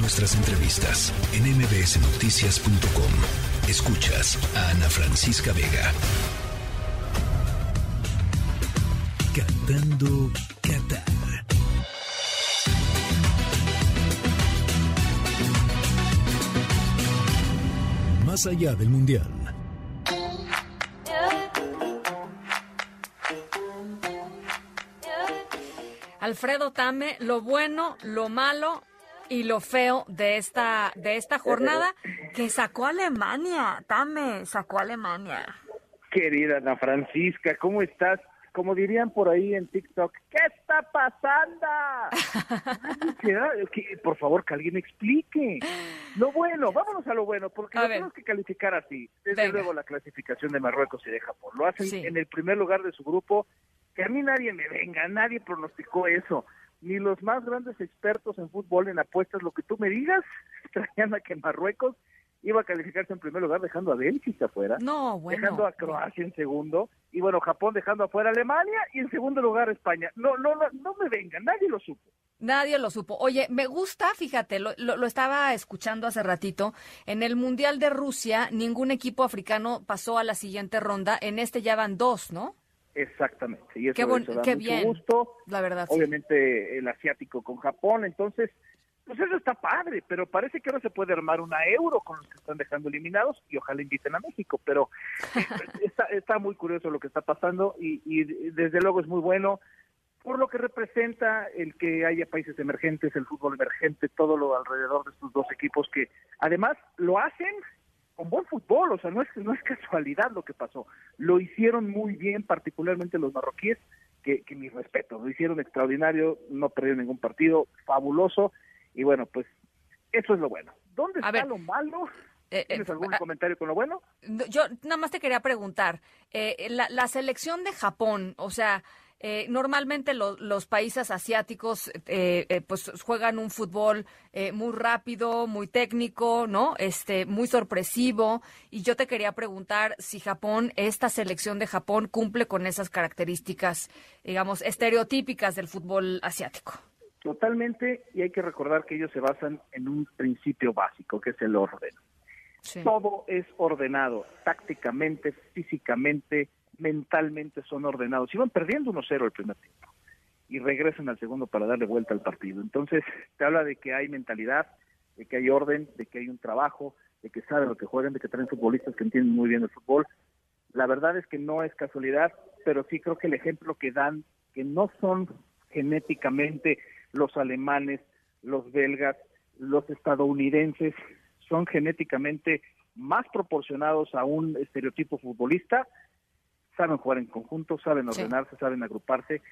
nuestras entrevistas en mbsnoticias.com. Escuchas a Ana Francisca Vega. Cantando Qatar. Más allá del Mundial. Alfredo Tame, lo bueno, lo malo y lo feo de esta de esta jornada que sacó Alemania. Tame sacó Alemania. Querida Ana Francisca, ¿cómo estás? Como dirían por ahí en TikTok, ¿qué está pasando? por favor, que alguien explique. Lo bueno, vámonos a lo bueno, porque lo tenemos que calificar así. Desde luego la clasificación de Marruecos y de Japón. Lo hacen en el primer lugar de su grupo, que a mí nadie me venga, nadie pronosticó eso ni los más grandes expertos en fútbol en apuestas, lo que tú me digas, traían a que Marruecos iba a calificarse en primer lugar dejando a Bélgica afuera, no, bueno, dejando a Croacia en segundo y bueno, Japón dejando afuera a Alemania y en segundo lugar España. No, no, no, no me vengan, nadie lo supo. Nadie lo supo. Oye, me gusta, fíjate, lo, lo, estaba escuchando hace ratito, en el Mundial de Rusia ningún equipo africano pasó a la siguiente ronda, en este ya van dos, ¿no? Exactamente. Y eso, qué, da bien, gusto. La verdad. Obviamente el asiático con Japón. Entonces, pues eso está padre, pero parece que ahora se puede armar una euro con los que están dejando eliminados y ojalá inviten a México. Pero está, está muy curioso lo que está pasando y, y desde luego es muy bueno por lo que representa el que haya países emergentes, el fútbol emergente, todo lo alrededor de estos dos equipos que además lo hacen con buen fútbol, o sea, no es, no es casualidad lo que pasó. Lo hicieron muy bien, particularmente los marroquíes, que, que mi respeto, lo hicieron extraordinario, no perdieron ningún partido, fabuloso, y bueno, pues eso es lo bueno. ¿Dónde está lo malo? Eh, eh, ¿Tienes algún ah, comentario con lo bueno? Yo nada más te quería preguntar, eh, la, la selección de Japón, o sea, eh, normalmente los países asiáticos eh, eh, pues juegan un fútbol muy rápido, muy técnico, ¿no? Este, muy sorpresivo. Y yo te quería preguntar si Japón, esta selección de Japón, cumple con esas características, digamos, estereotípicas del fútbol asiático. Totalmente, y hay que recordar que ellos se basan en un principio básico, que es el orden. Todo es ordenado, tácticamente, físicamente, mentalmente son ordenados. Iban perdiendo 1-0 el primer tiempo y regresan al segundo para darle vuelta al partido. Entonces, te habla de que hay mentalidad, de que hay orden, de que hay un trabajo, de que saben lo que juegan, de que traen futbolistas que entienden muy bien el fútbol. La verdad es que no es casualidad, pero sí creo que el ejemplo que dan, que no son genéticamente los alemanes, los belgas, los estadounidenses, son genéticamente más proporcionados a un estereotipo futbolista, saben jugar en conjunto, saben ordenarse, saben agruparse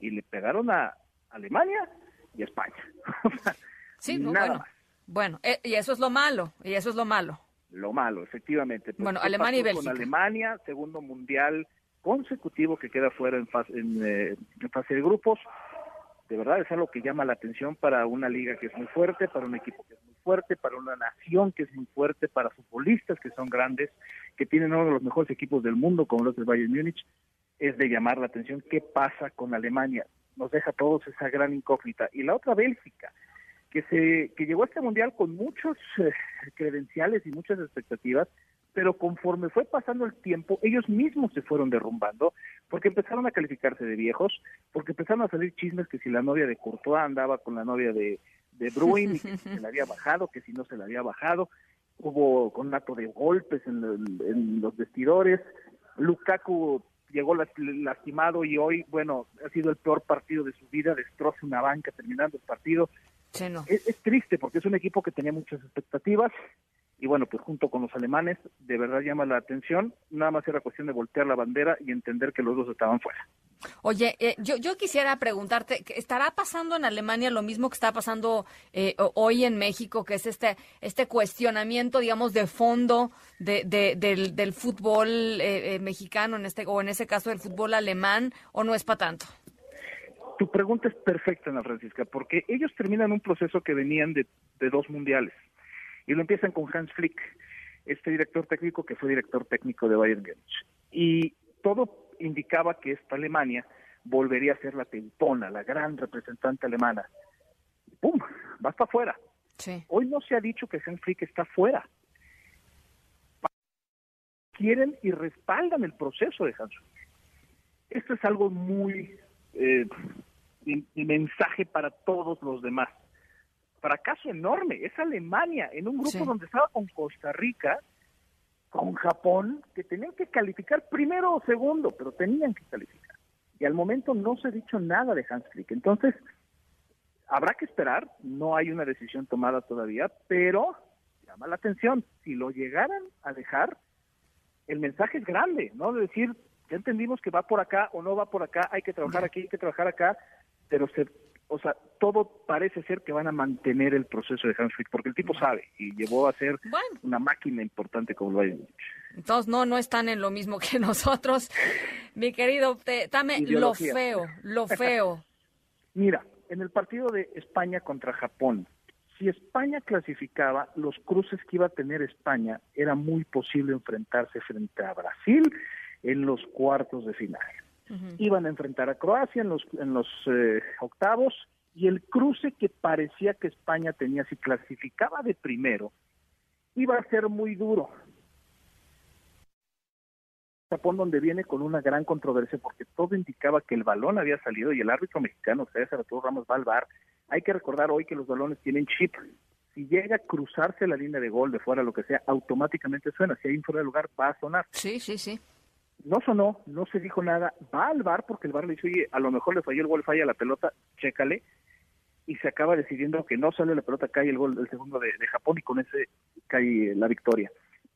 y le pegaron a Alemania y a España. sí, nada bueno. Más. Bueno, eh, y eso es lo malo, y eso es lo malo. Lo malo, efectivamente. Pues, bueno, Alemania y Bélgica. Con Alemania, segundo mundial consecutivo que queda fuera en fase, eh, en fase de grupos. De verdad es algo que llama la atención para una liga que es muy fuerte, para un equipo que es muy fuerte, para una nación que es muy fuerte, para futbolistas que son grandes que tienen uno de los mejores equipos del mundo, como los del Bayern Múnich, es de llamar la atención qué pasa con Alemania. Nos deja a todos esa gran incógnita. Y la otra, Bélgica, que, se, que llegó a este mundial con muchos eh, credenciales y muchas expectativas, pero conforme fue pasando el tiempo, ellos mismos se fueron derrumbando, porque empezaron a calificarse de viejos, porque empezaron a salir chismes que si la novia de Courtois andaba con la novia de, de Bruin y que si se la había bajado, que si no se la había bajado, hubo conato de golpes en, los vestidores. Lukaku llegó lastimado y hoy, bueno, ha sido el peor partido de su vida, destroza una banca terminando el partido. es, triste porque es un equipo que tenía muchas expectativas y bueno, pues junto con los alemanes, de verdad llama la atención. Nada más era cuestión de voltear la bandera y entender que los dos estaban fuera. Oye, eh, yo, yo quisiera preguntarte, ¿estará pasando en Alemania lo mismo que está pasando eh, hoy en México, que es este, este cuestionamiento, digamos, de fondo de, del, del, fútbol eh, mexicano, en este, o en ese caso del fútbol alemán, o no es para tanto? Tu pregunta es perfecta, Ana Francisca, porque ellos terminan un proceso que venían de, de dos mundiales y lo empiezan con Hans Flick, este director técnico que fue director técnico de Bayern Múnich. Y todo indicaba que esta Alemania volvería a ser la tempona, la gran representante alemana. ¡Pum! Va para afuera. Hoy no se ha dicho que Hans está fuera. Quieren y respaldan el proceso de Hans Flick. Esto es algo muy eh, mensaje para todos los demás. Fracaso enorme. Es Alemania en un grupo donde estaba con Costa Rica, con Japón, que tenían que calificar primero o segundo, pero tenían que calificar. Y al momento no se ha dicho nada de Hans Flick. Entonces, habrá que esperar. No hay una decisión tomada todavía, pero llama la atención. Si lo llegaran a dejar, el mensaje es grande, ¿no? De decir, ya entendimos que va por acá o no va por acá, hay que trabajar aquí, hay que trabajar acá, pero se, o sea, todo parece ser que van a mantener el proceso de Hans porque el tipo sabe y llevó a ser una máquina importante como lo hay Entonces no, no están en lo mismo que nosotros, mi querido, dame lo feo, lo feo. Mira, en el partido de España contra Japón, si España clasificaba, los cruces que iba a tener España era muy posible enfrentarse frente a Brasil en los cuartos de final. Iban a enfrentar a Croacia en los, en los eh, octavos y el cruce que parecía que España tenía, si clasificaba de primero, iba a ser muy duro. Japón donde viene con una gran controversia porque todo indicaba que el balón había salido y el árbitro mexicano, César Arturo Ramos, va al bar. Hay que recordar hoy que los balones tienen chip. Si llega a cruzarse la línea de gol de fuera, lo que sea, automáticamente suena. Si hay un fuera de lugar, va a sonar. Sí, sí, sí no sonó, no se dijo nada, va al bar porque el bar le dice, oye, a lo mejor le falló el gol, falla la pelota, chécale, y se acaba decidiendo que no sale la pelota, cae el gol del segundo de, Japón y con ese cae la victoria.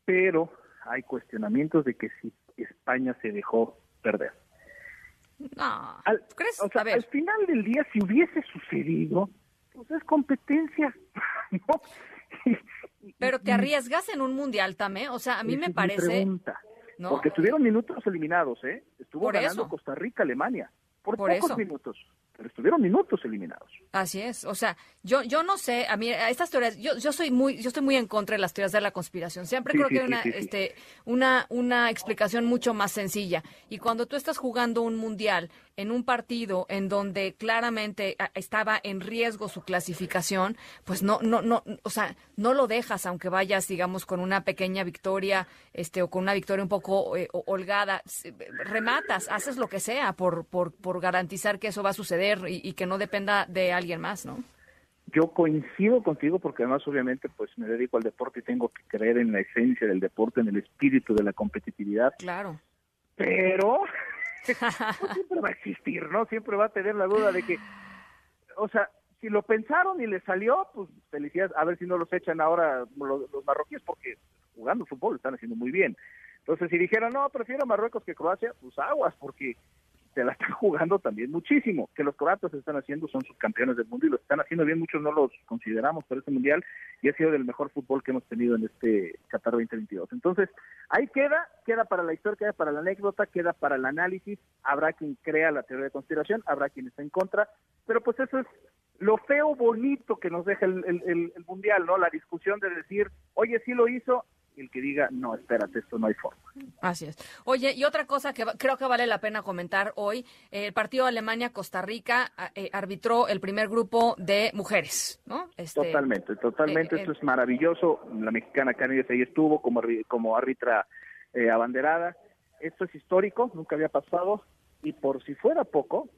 Pero hay cuestionamientos de que si España se dejó perder. No, al, O sea, al final del día, si hubiese sucedido, pues es competencia. Pero te arriesgas en un mundial también, o sea, a mí me parece... Porque estuvieron minutos eliminados, ¿eh? Estuvo ganando Costa Rica, Alemania, por, pocos minutos pero estuvieron minutos eliminados. Así es, o sea, yo yo no sé, a mí estas teorías, yo yo soy muy yo estoy muy en contra de las teorías de la conspiración. Siempre creo que hay una este una una explicación mucho más sencilla. Y cuando tú estás jugando un mundial en un partido en donde claramente ah, estaba en riesgo su clasificación, pues no, no, no, o sea, no lo dejas aunque vayas, digamos, con una pequeña victoria, este, o con una victoria un poco eh, holgada, rematas, haces lo que sea por, por, por garantizar que eso va a suceder y, y que no dependa de alguien más, ¿no? Yo coincido contigo porque además obviamente pues me dedico al deporte y tengo que creer en la esencia del deporte, en el espíritu de la competitividad. Claro. Pero siempre va a existir, ¿no? Siempre va a tener la duda de que, o sea, si lo pensaron y le salió, pues felicidades, a ver si no los echan ahora los, los marroquíes, porque jugando fútbol están haciendo muy bien. Entonces, si dijeron, no, prefiero Marruecos que Croacia, pues aguas, porque se la están jugando también muchísimo. Que los croatas están haciendo, son sus campeones del mundo y lo están haciendo bien, muchos no los consideramos para este mundial y ha sido el mejor fútbol que hemos tenido en este Qatar 2022. Entonces, ahí queda, queda para la historia, queda para la anécdota, queda para el análisis. Habrá quien crea la teoría de conspiración, habrá quien está en contra, pero pues eso es lo feo bonito que nos deja el, el, el mundial, ¿no? La discusión de decir, oye, sí lo hizo, el que diga, no, espérate, esto no hay forma. Así es. Oye, y otra cosa que creo que vale la pena comentar hoy, el partido Alemania-Costa Rica eh, arbitró el primer grupo de mujeres, ¿no? Este, totalmente, totalmente, eh, esto es maravilloso. La mexicana Karen ahí estuvo como, como árbitra eh, abanderada. Esto es histórico, nunca había pasado, y por si fuera poco,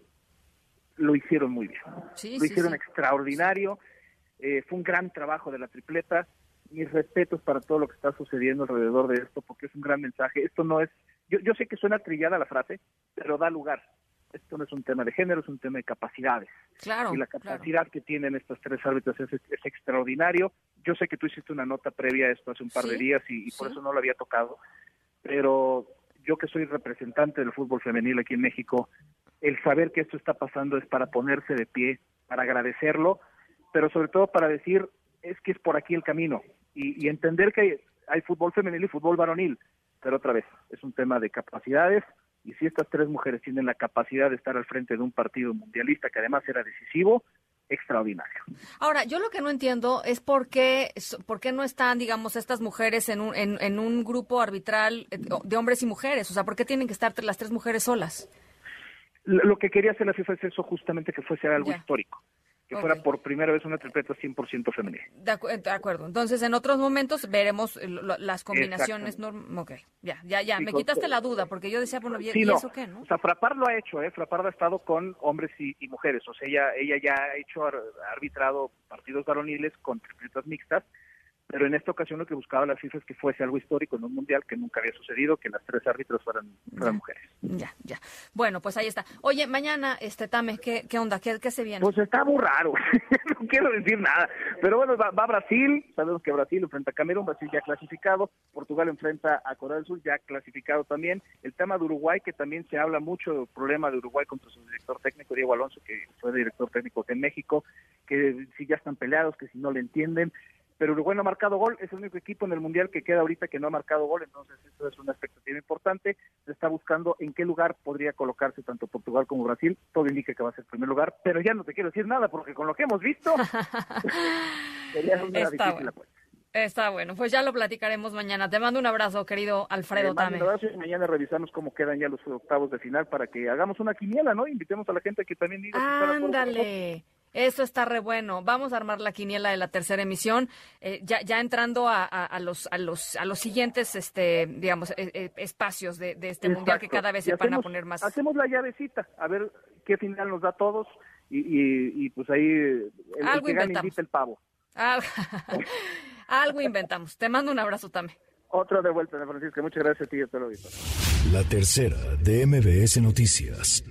lo hicieron muy bien. lo hicieron extraordinario. fue un gran trabajo de la tripleta mis respetos para todo lo que está sucediendo alrededor de esto, porque es un gran mensaje. Esto no es, yo, yo sé que suena trillada la frase, pero da lugar. Esto no es un tema de género, es un tema de capacidades. Claro. Y la capacidad que tienen estas tres árbitros es, extraordinario. Yo sé que tú hiciste una nota previa a esto hace un par de días y, por eso no lo había tocado, pero yo que soy representante del fútbol femenil aquí en México, el saber que esto está pasando es para ponerse de pie, para agradecerlo, pero sobre todo para decir, es que es por aquí el camino y, entender que hay, fútbol femenil y fútbol varonil, pero otra vez, es un tema de capacidades y si estas tres mujeres tienen la capacidad de estar al frente de un partido mundialista que además era decisivo, extraordinario. Ahora, yo lo que no entiendo es por qué, por qué no están, digamos, estas mujeres en un, en, un grupo arbitral de hombres y mujeres. O sea, ¿por qué tienen que estar las tres mujeres solas? Lo que quería hacer la FIFA es eso justamente que fuese algo histórico que fuera por primera vez una tripleta 100% femenina. De, acuerdo. Entonces, en otros momentos veremos las combinaciones. Ok, ya, ya, ya. Me quitaste la duda, porque yo decía, bueno, ¿y, eso qué, no? O sea, Frapar lo ha hecho, ¿eh? Frapar ha estado con hombres y, mujeres. O sea, ella, ella ya ha hecho, ha arbitrado partidos varoniles con tripletas mixtas pero en esta ocasión lo que buscaba la FIFA es que fuese algo histórico en un mundial que nunca había sucedido, que las tres árbitros fueran, mujeres. Ya, ya. Bueno, pues ahí está. Oye, mañana, este Tame, ¿qué, qué onda? ¿Qué, ¿Qué, se viene? Pues está muy raro, no quiero decir nada, pero bueno, va, va, Brasil, sabemos que Brasil enfrenta a Camerún, Brasil ya clasificado, Portugal enfrenta a Corea del Sur ya clasificado también, el tema de Uruguay, que también se habla mucho del problema de Uruguay contra su director técnico, Diego Alonso, que fue director técnico en México, que si ya están peleados, que si no le entienden, pero Uruguay no ha marcado gol, es el único equipo en el Mundial que queda ahorita que no ha marcado gol, entonces eso es una expectativa importante, se está buscando en qué lugar podría colocarse tanto Portugal como Brasil, todo indica que va a ser el primer lugar, pero ya no te quiero decir nada porque con lo que hemos visto sería una está difícil bueno. Está bueno, pues ya lo platicaremos mañana. Te mando un abrazo, querido Alfredo Tame. Un abrazo y mañana revisamos cómo quedan ya los octavos de final para que hagamos una quiniela, ¿no? Invitemos a la gente que también diga. Ándale. Eso está re bueno. Vamos a armar la quiniela de la tercera emisión, eh, ya, ya entrando a, a, los a los a los siguientes, este, digamos, eh, eh, espacios de, este mundial que cada vez se van a poner más. Hacemos la llavecita, a ver qué final nos da a todos y, y, pues ahí el, Algo el invita el pavo. Algo, inventamos. Te mando un abrazo también. Otro de vuelta, Francisco. Muchas gracias a ti y a todo La tercera de MBS Noticias.